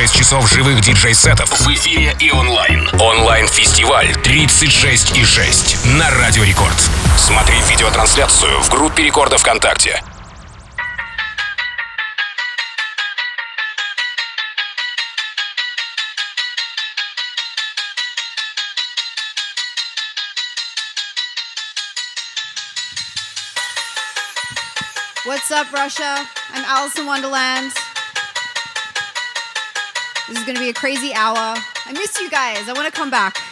36 часов живых диджей-сетов в эфире и онлайн. Онлайн-фестиваль 36 и 6 на Радио Рекорд. Смотри видеотрансляцию в группе Рекорда ВКонтакте. What's up, Russia? I'm Alice in Wonderland. This is going to be a crazy hour. I miss you guys. I want to come back.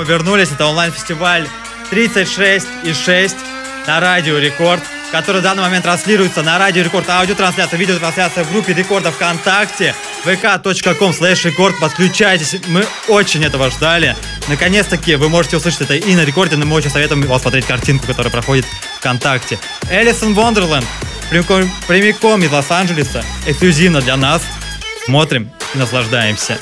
Мы вернулись. Это онлайн-фестиваль 36 и 6 на Радио Рекорд, который в данный момент транслируется на Радио Рекорд. Аудиотрансляция, видеотрансляция в группе Рекорда ВКонтакте vk.com slash рекорд. Подключайтесь. Мы очень этого ждали. Наконец-таки вы можете услышать это и на рекорде, но мы очень советуем вам смотреть картинку, которая проходит ВКонтакте. Элисон Вондерленд прямиком, прямиком из Лос-Анджелеса, эксклюзивно для нас. Смотрим и наслаждаемся.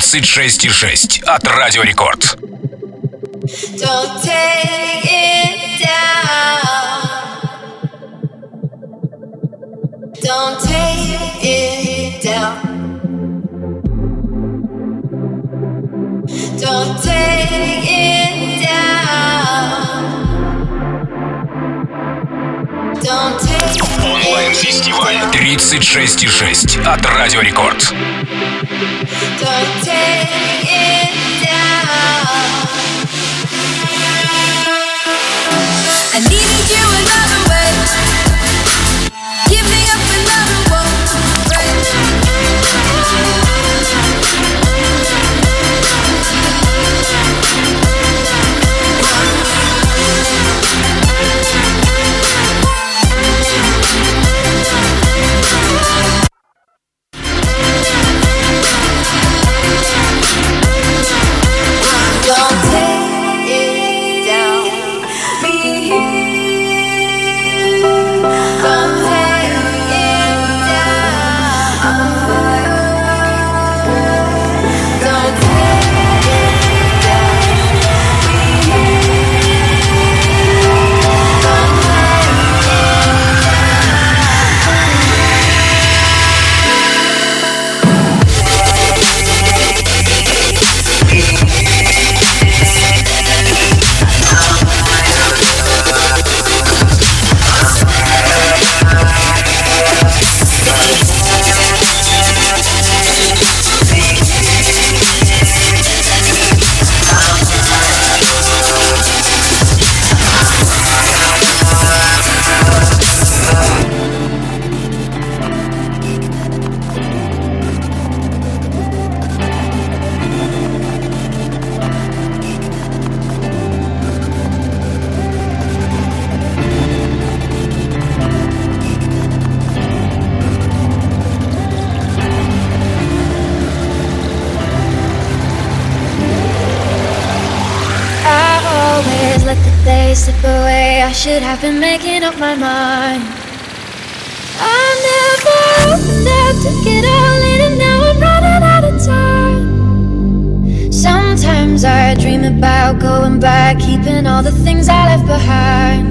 Онлайн-фестиваль 36 и 6 от Радио Рекорд. Don't take it down. Don't take it down. Don't take it Онлайн-фестиваль 36 и 6 от Радио Рекорд. Don't take it down. should have been making up my mind. I never opened up to get all in, and now I'm running out of time. Sometimes I dream about going back, keeping all the things I left behind.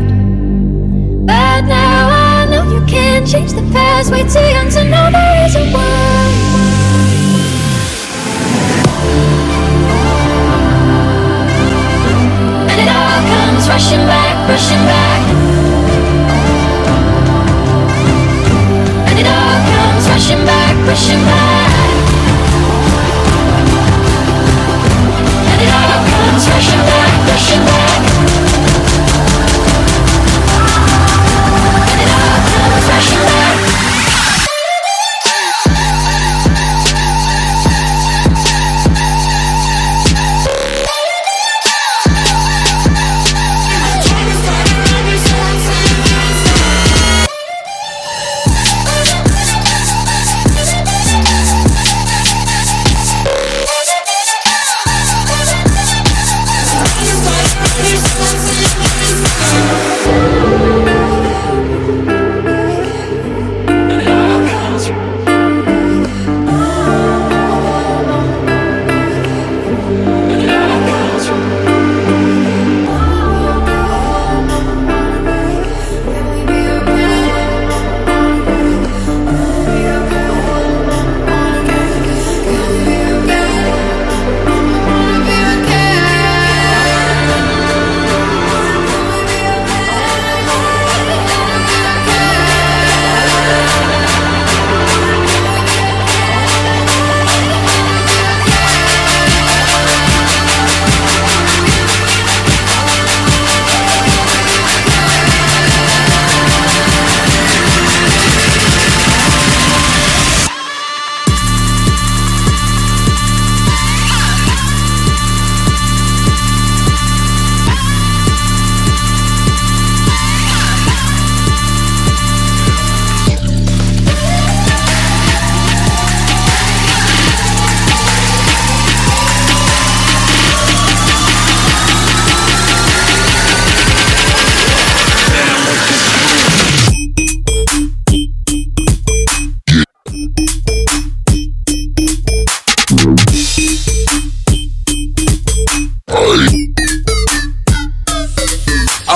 But now I know you can't change the past. Way too young to know the reason why. rushing back pushing back. And it all comes rushing back, rushing back. And it all comes rushing back, rushing back.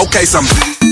showcase them.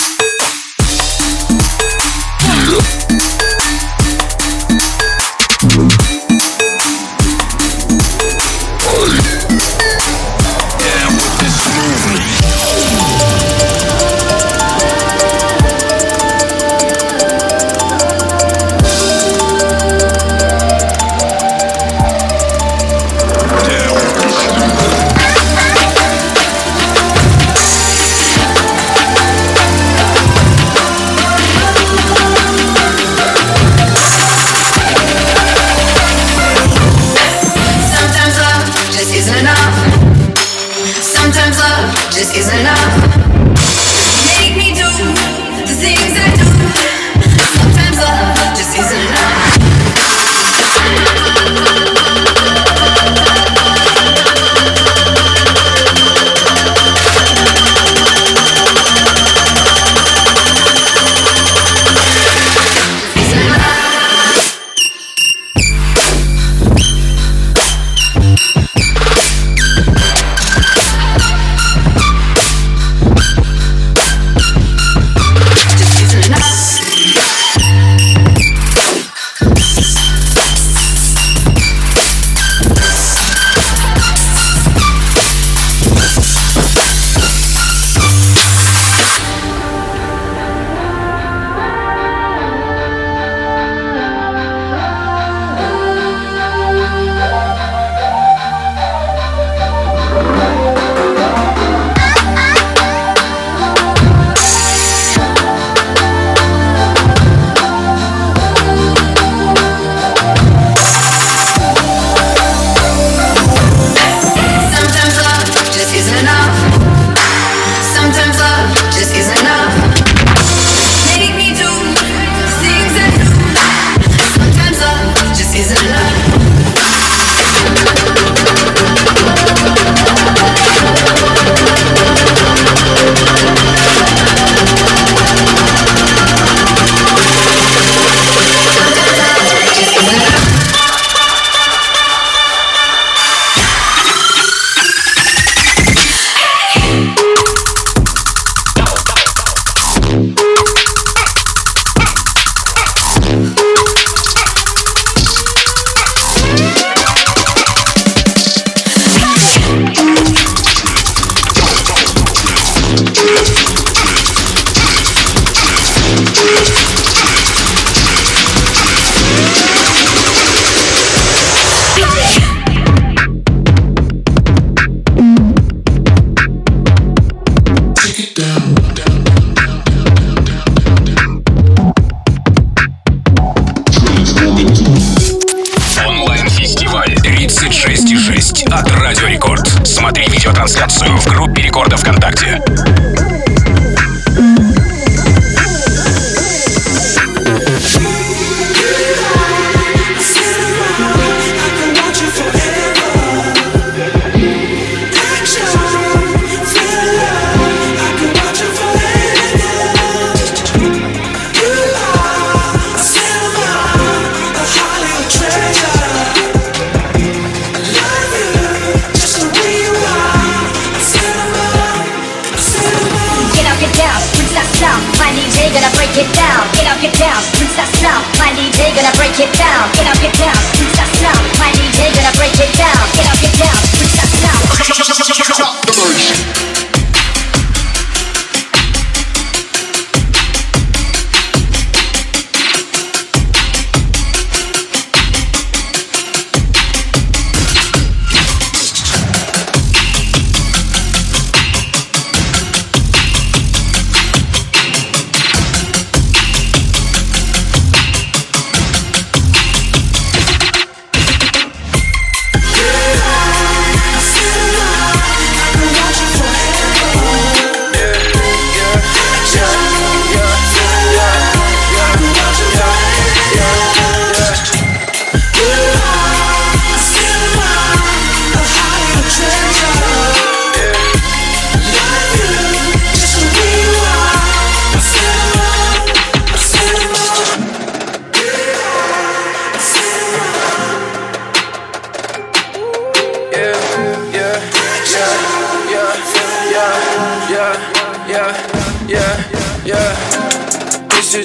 Break it down. Get up, get down, it's that sound. My DJ gonna break it down. Get up, get down, it's that sound. My DJ gonna break it down. Get up, get down, it's that sound.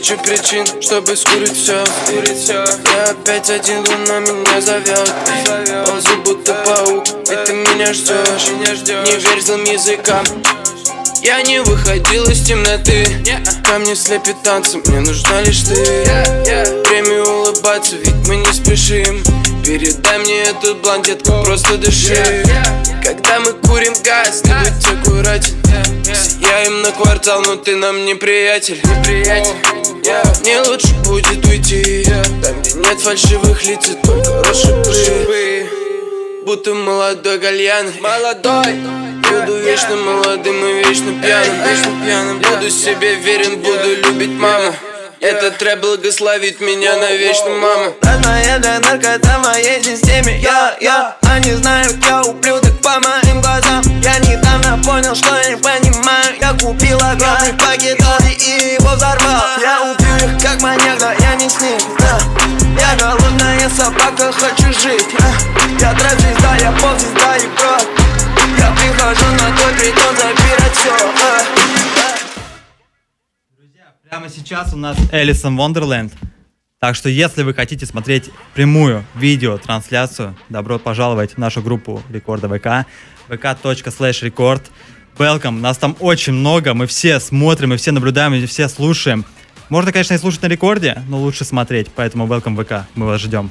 Тысячу причин, чтобы скурить все, скурить все. Я опять один, луна меня зовет Ползу будто паук, и ты меня ждешь Не верь злым языкам. Я не выходил из темноты. Ко мне слепит танцы, мне нужна лишь ты. Время улыбаться, ведь мы не спешим. Передай мне этот блант, детка, просто дыши. Когда мы курим газ, ты будь аккуратен. Сияем на квартал, но ты нам не приятель Мне лучше будет уйти Там, где нет фальшивых лиц, и только розовые Будто молодой гальян. Молодой. Буду вечно молодым и вечно пьяным. Вечно пьяным. Буду себе верен, буду любить маму. Этот рэп благословит меня навечно, мама. Родная для наркота в моей системе. Я, я, они знают, я ублюдок по моим глазам. Я недавно понял, что не понимаю. Я купил огромный пакет и его взорвал Я убью их как маньяк, да я не с них, да Я голодная собака, хочу жить а. Я трэп-звезда, я поп-звезда и брат Я прихожу на твой притон забирать все а. Прямо сейчас у нас Элисон Wonderland. Так что, если вы хотите смотреть прямую видео-трансляцию, добро пожаловать в нашу группу Рекорда ВК, vk.slash record. Welcome, нас там очень много, мы все смотрим, мы все наблюдаем, мы все слушаем. Можно, конечно, и слушать на рекорде, но лучше смотреть, поэтому welcome ВК, мы вас ждем.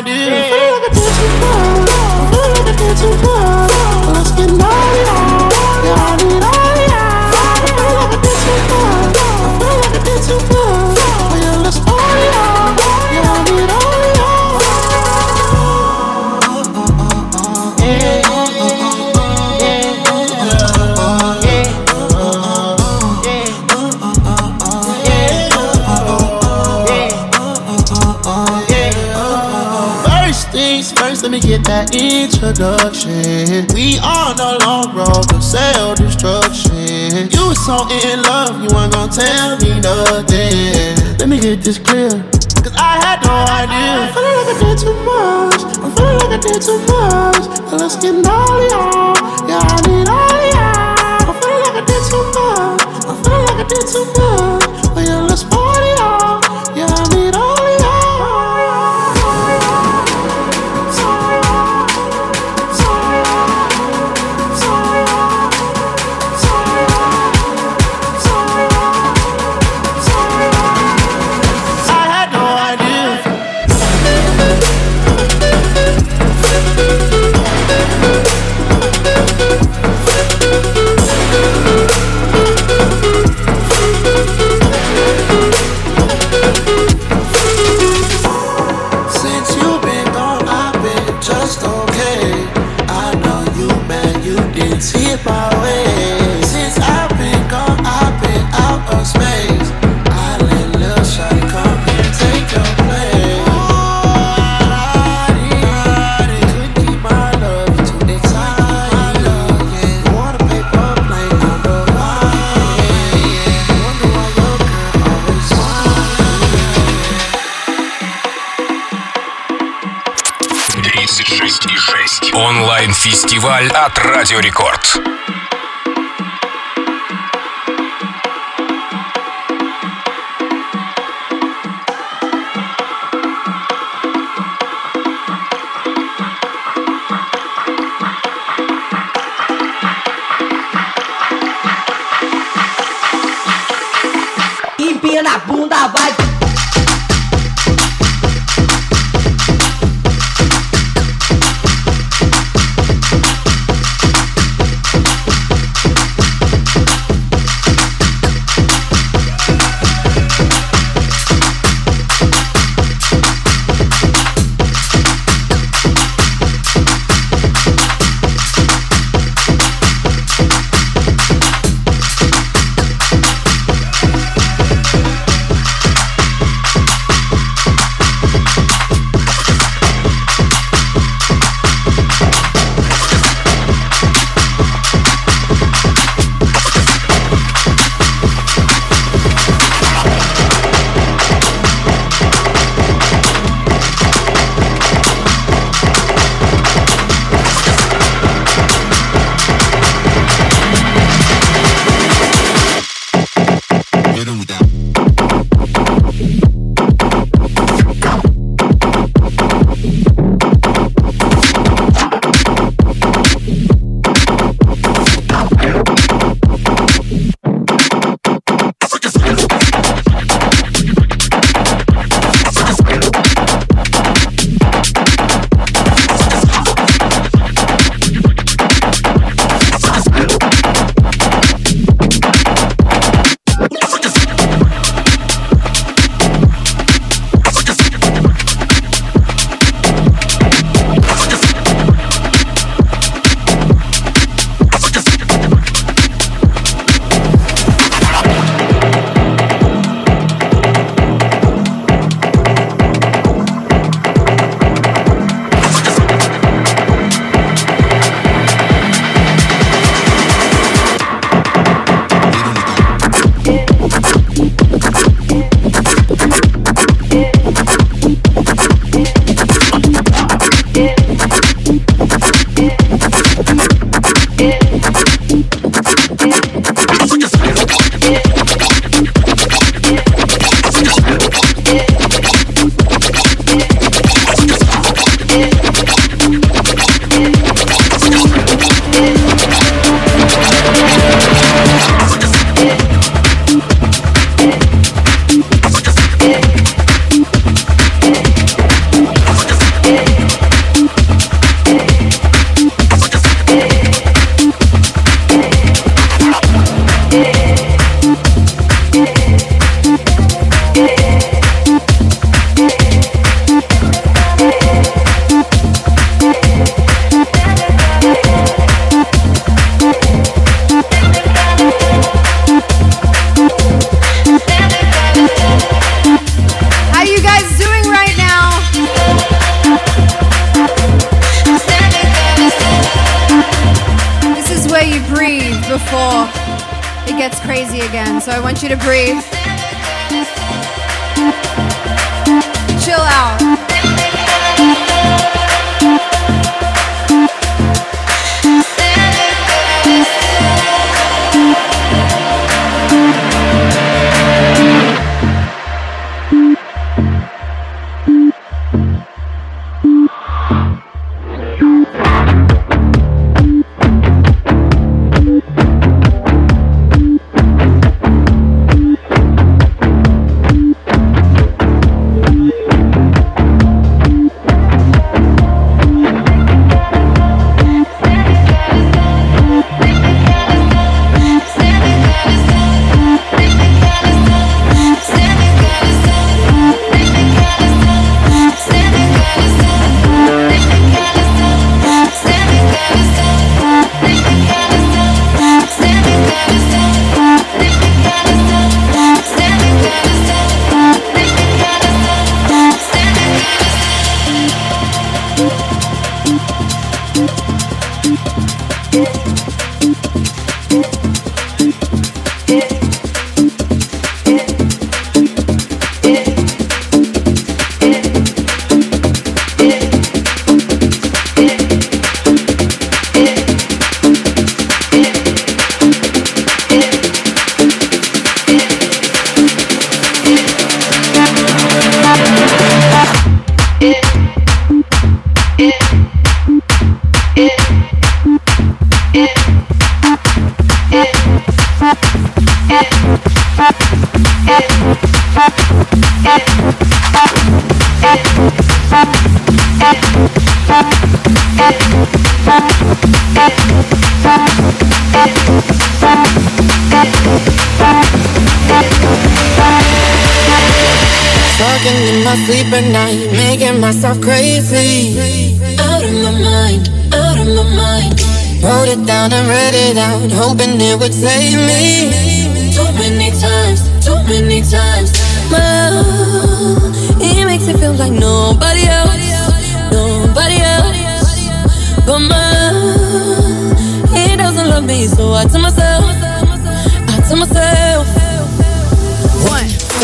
a long road to self destruction. You was so in love, you weren't gonna tell me nothing. Let me get this clear. Cause I had no idea. I'm feeling like I did too much. I'm feeling like I did too much. Let's get all y'all. Yeah, I need all y'all. I'm feeling like I did too much. I'm feeling like I did too much. Well, yeah, let's Онлайн-фестиваль от Радио Рекорд.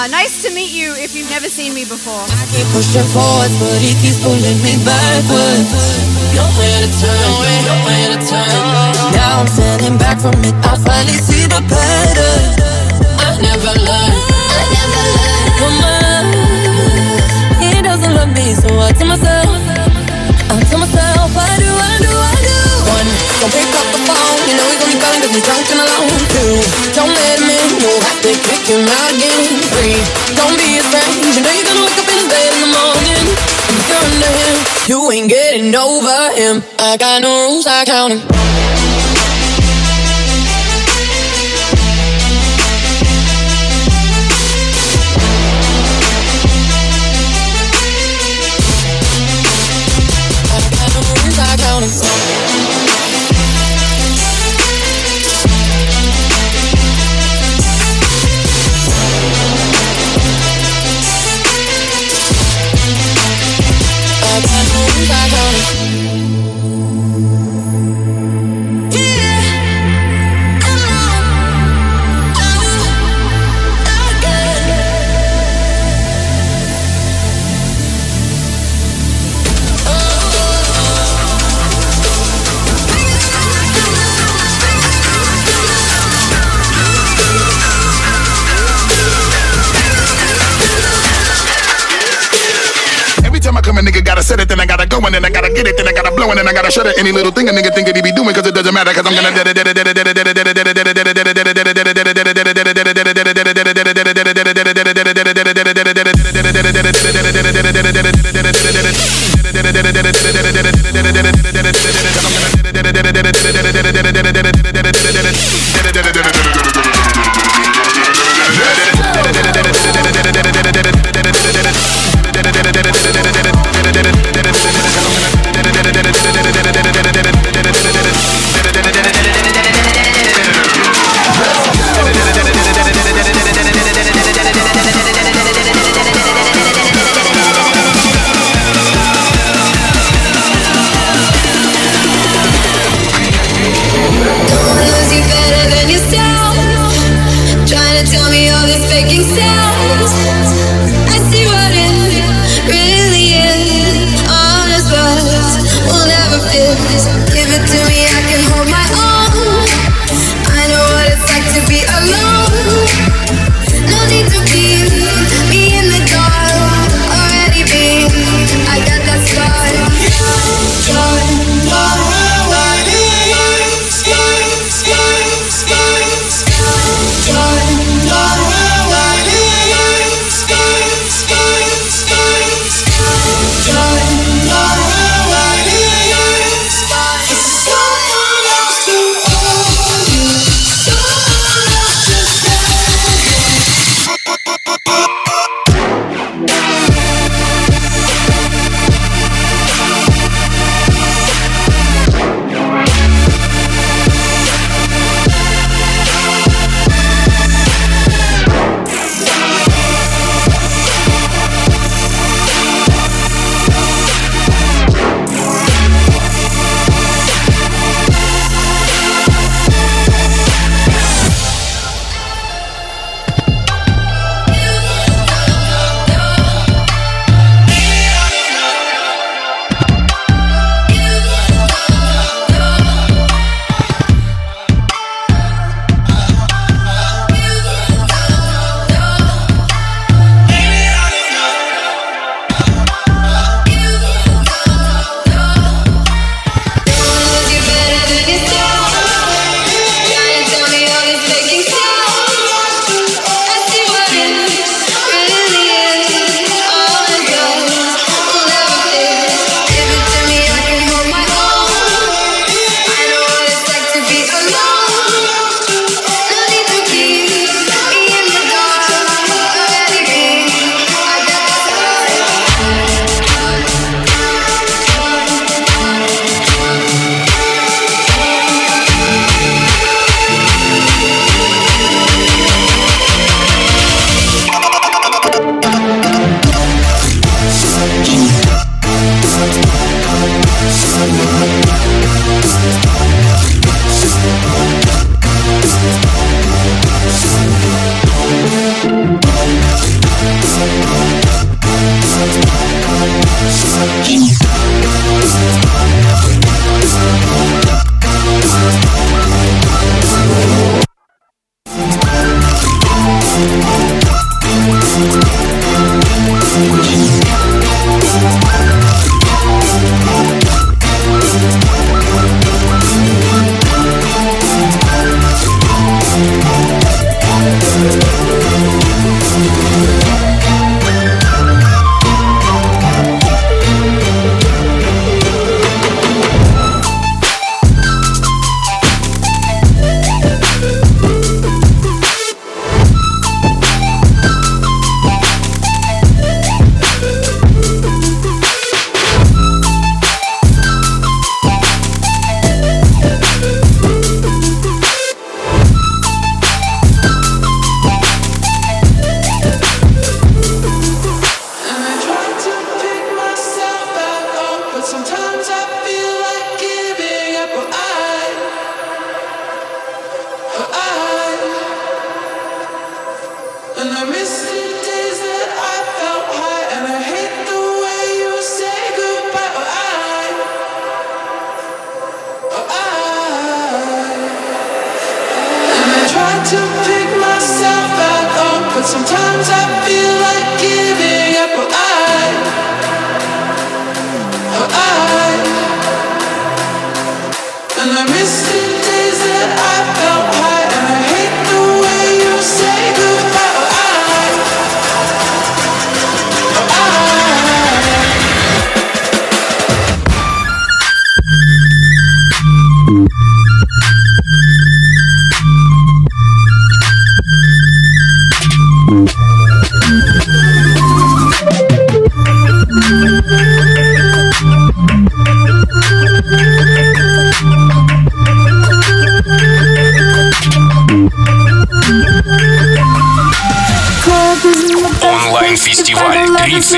Uh, nice to meet you if you've never seen me before. keep pushing forwards, but he keeps pulling me backwards. Nowhere to turn, nowhere to turn. Now I'm standing back from it. I finally see the pattern. I never learned, I so I tell myself, I tell myself, I do, I do, I do. One, don't pick up the phone. You know he's only calling 'cause he's drunk and alone. Two, don't let him in. Three, don't be. You know you're gonna wake up in bed in the morning. Him, you ain't getting over him. I got no rules, I count him. Set it, then I gotta go, and then I gotta get it, then I gotta blow, and then I gotta shut it. Any little thing a nigga think that he be doing, cause it doesn't matter, cause I'm gonna.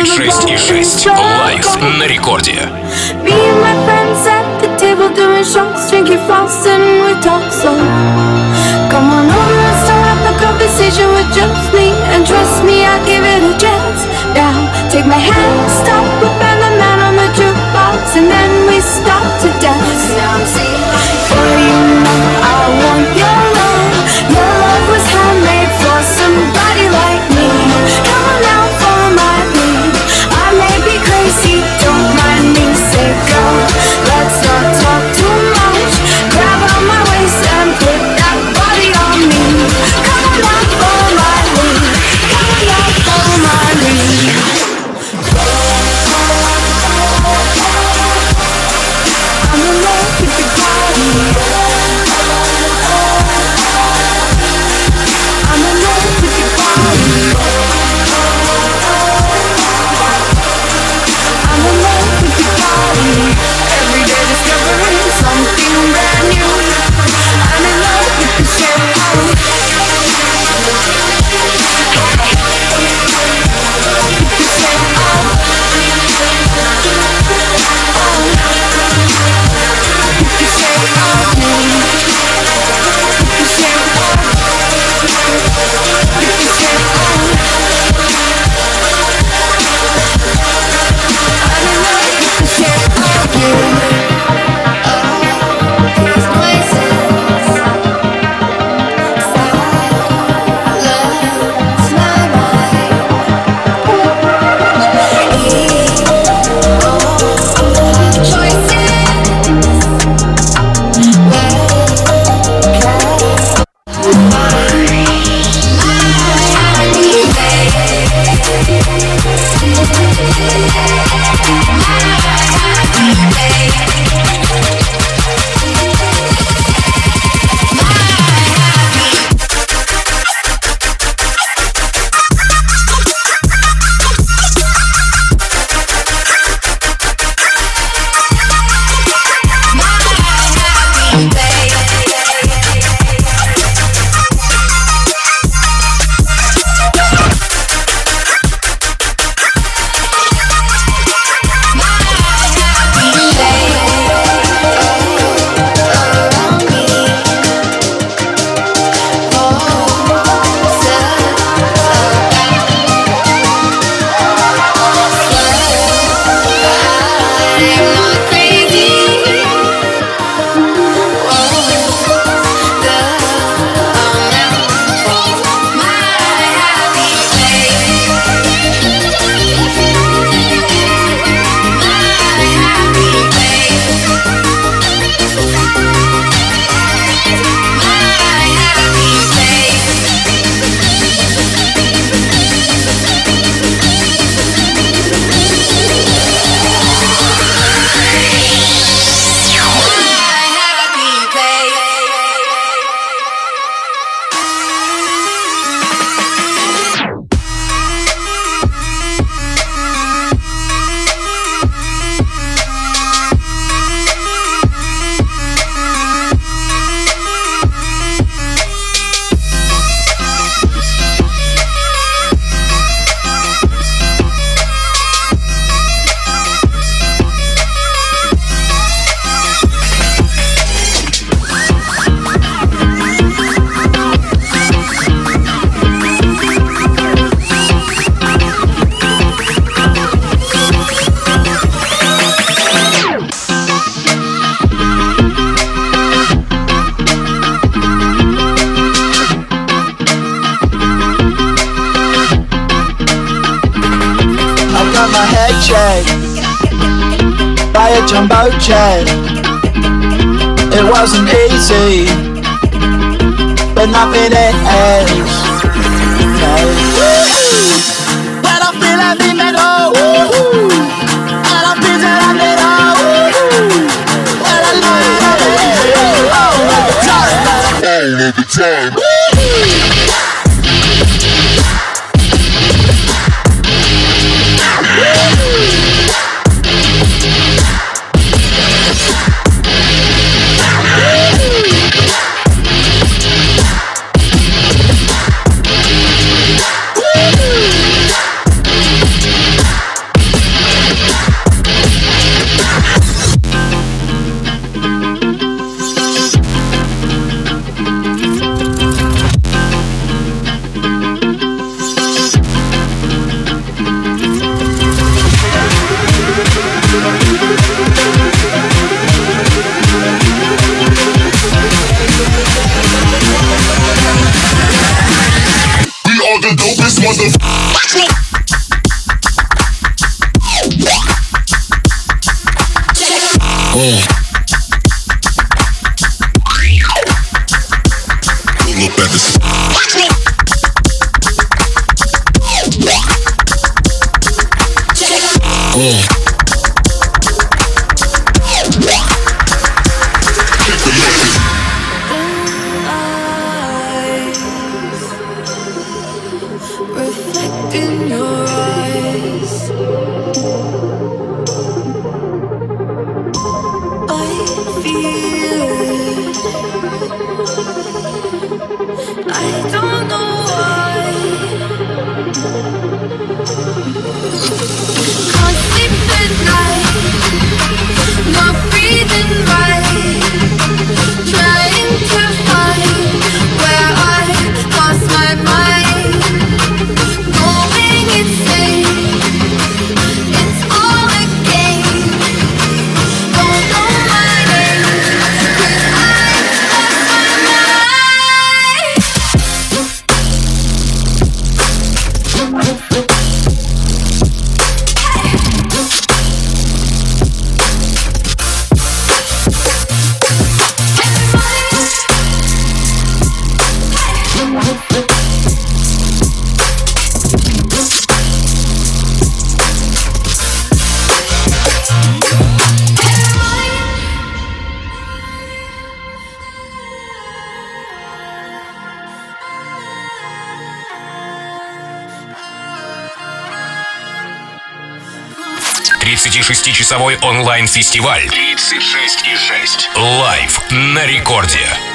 6. На рекорде. Me and my friends at the table doing shots, drinking floss, and we talk so. Come on over and start up conversation with just me, and trust me, I'll give it a chance. Now take my hand, stop, and the man on the jukebox, and then we start to dance. Now I'm 36-часовой онлайн-фестиваль 36,6 Лайв на рекорде.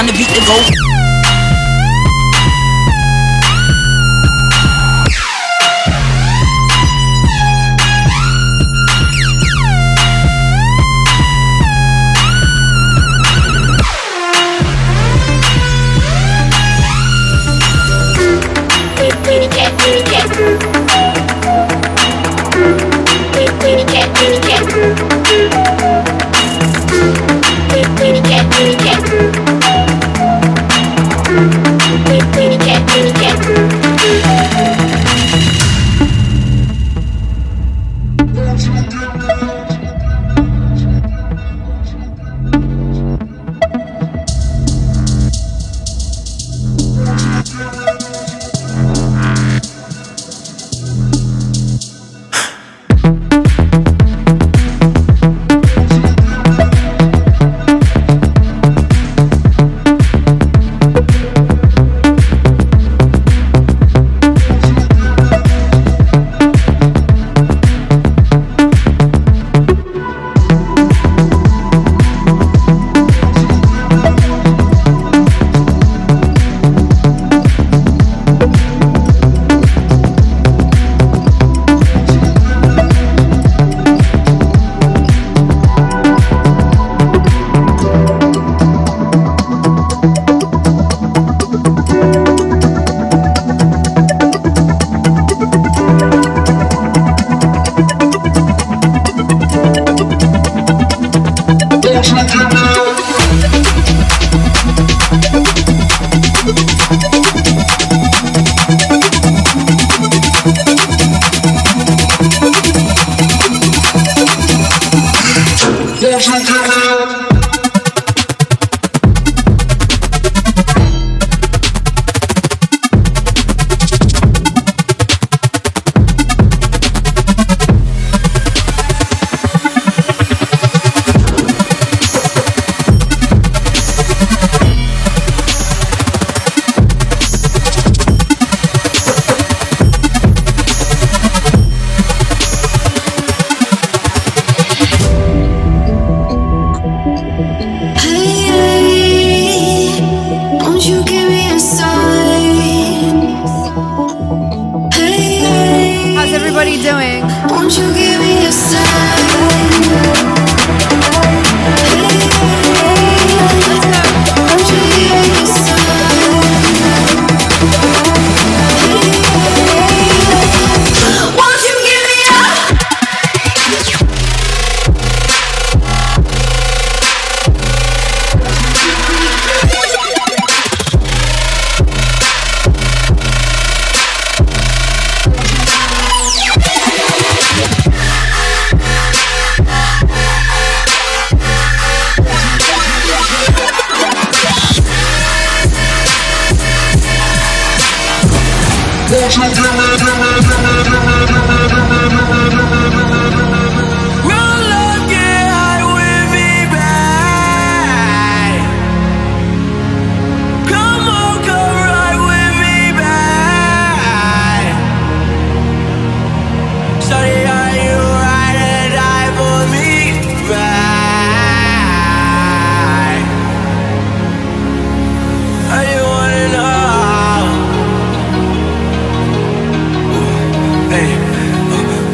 The kind of beat that go.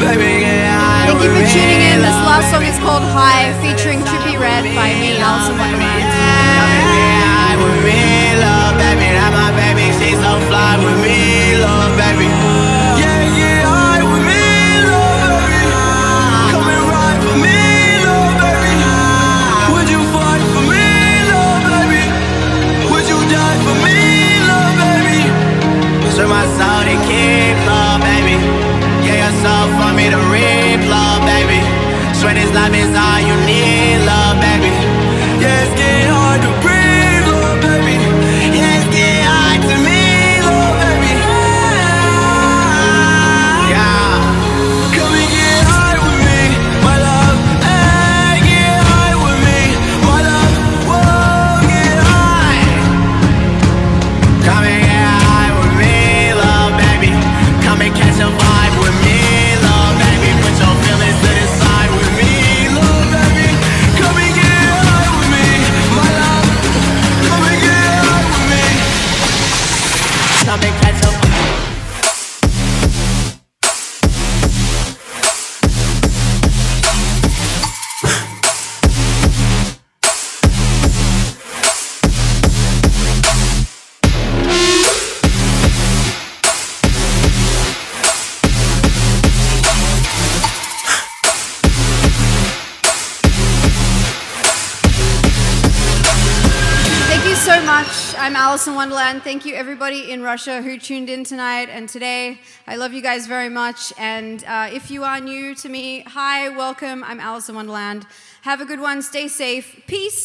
Thank you for tuning in. This last song is called High, featuring Trippie Redd by me, Alison Wonderland. Russia who tuned in tonight and today. I love you guys very much. And uh, if you are new to me, hi, welcome. I'm Alison Wonderland. Have a good one. Stay safe. Peace.